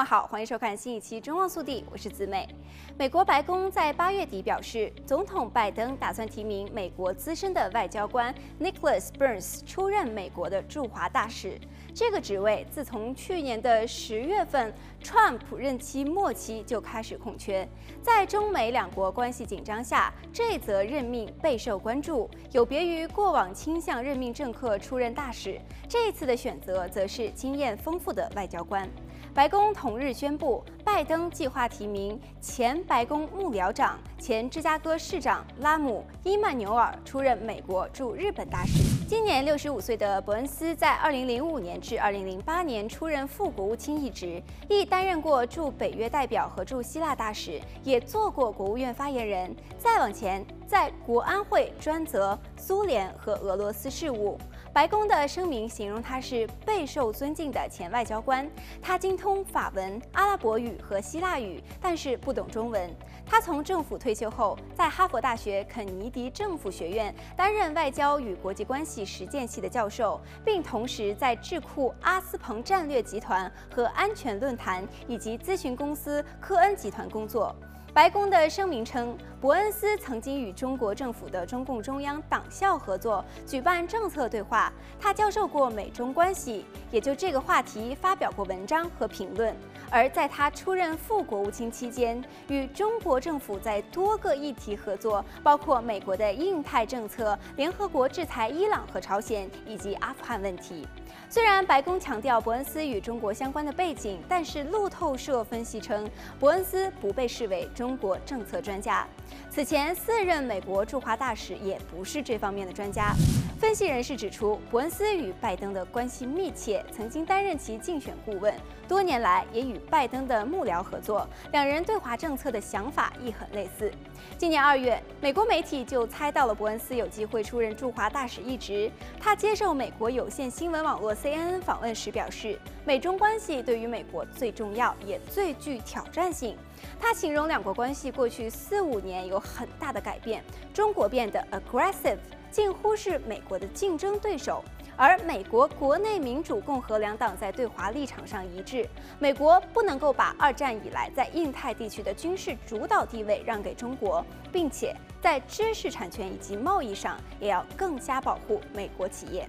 们好，欢迎收看新一期《中望速递》，我是子美。美国白宫在八月底表示，总统拜登打算提名美国资深的外交官 Nicholas Burns 出任美国的驻华大使。这个职位自从去年的十月份 Trump 任期末期就开始空缺，在中美两国关系紧张下，这则任命备受关注。有别于过往倾向任命政客出任大使，这次的选择则是经验丰富的外交官。白宫同日宣布，拜登计划提名前白宫幕僚长、前芝加哥市长拉姆·伊曼纽尔出任美国驻日本大使。今年六十五岁的伯恩斯，在二零零五年至二零零八年出任副国务卿一职，亦担任过驻北约代表和驻希腊大使，也做过国务院发言人。再往前，在国安会专责苏联和俄罗斯事务。白宫的声明形容他是备受尊敬的前外交官，他精通法文、阿拉伯语和希腊语，但是不懂中文。他从政府退休后，在哈佛大学肯尼迪政府学院担任外交与国际关系实践系的教授，并同时在智库阿斯彭战略集团和安全论坛以及咨询公司科恩集团工作。白宫的声明称，伯恩斯曾经与中国政府的中共中央党校合作，举办政策对话。他教授过美中关系，也就这个话题发表过文章和评论。而在他出任副国务卿期间，与中国政府在多个议题合作，包括美国的印太政策、联合国制裁伊朗和朝鲜以及阿富汗问题。虽然白宫强调伯恩斯与中国相关的背景，但是路透社分析称，伯恩斯不被视为中国政策专家。此前四任美国驻华大使也不是这方面的专家。分析人士指出，伯恩斯与拜登的关系密切，曾经担任其竞选顾问，多年来也与拜登的幕僚合作，两人对华政策的想法亦很类似。今年二月，美国媒体就猜到了伯恩斯有机会出任驻华大使一职。他接受美国有线新闻网网络 CNN 访问时表示，美中关系对于美国最重要，也最具挑战性。他形容两国关系过去四五年有很大的改变，中国变得 aggressive。近乎是美国的竞争对手，而美国国内民主、共和两党在对华立场上一致。美国不能够把二战以来在印太地区的军事主导地位让给中国，并且在知识产权以及贸易上也要更加保护美国企业。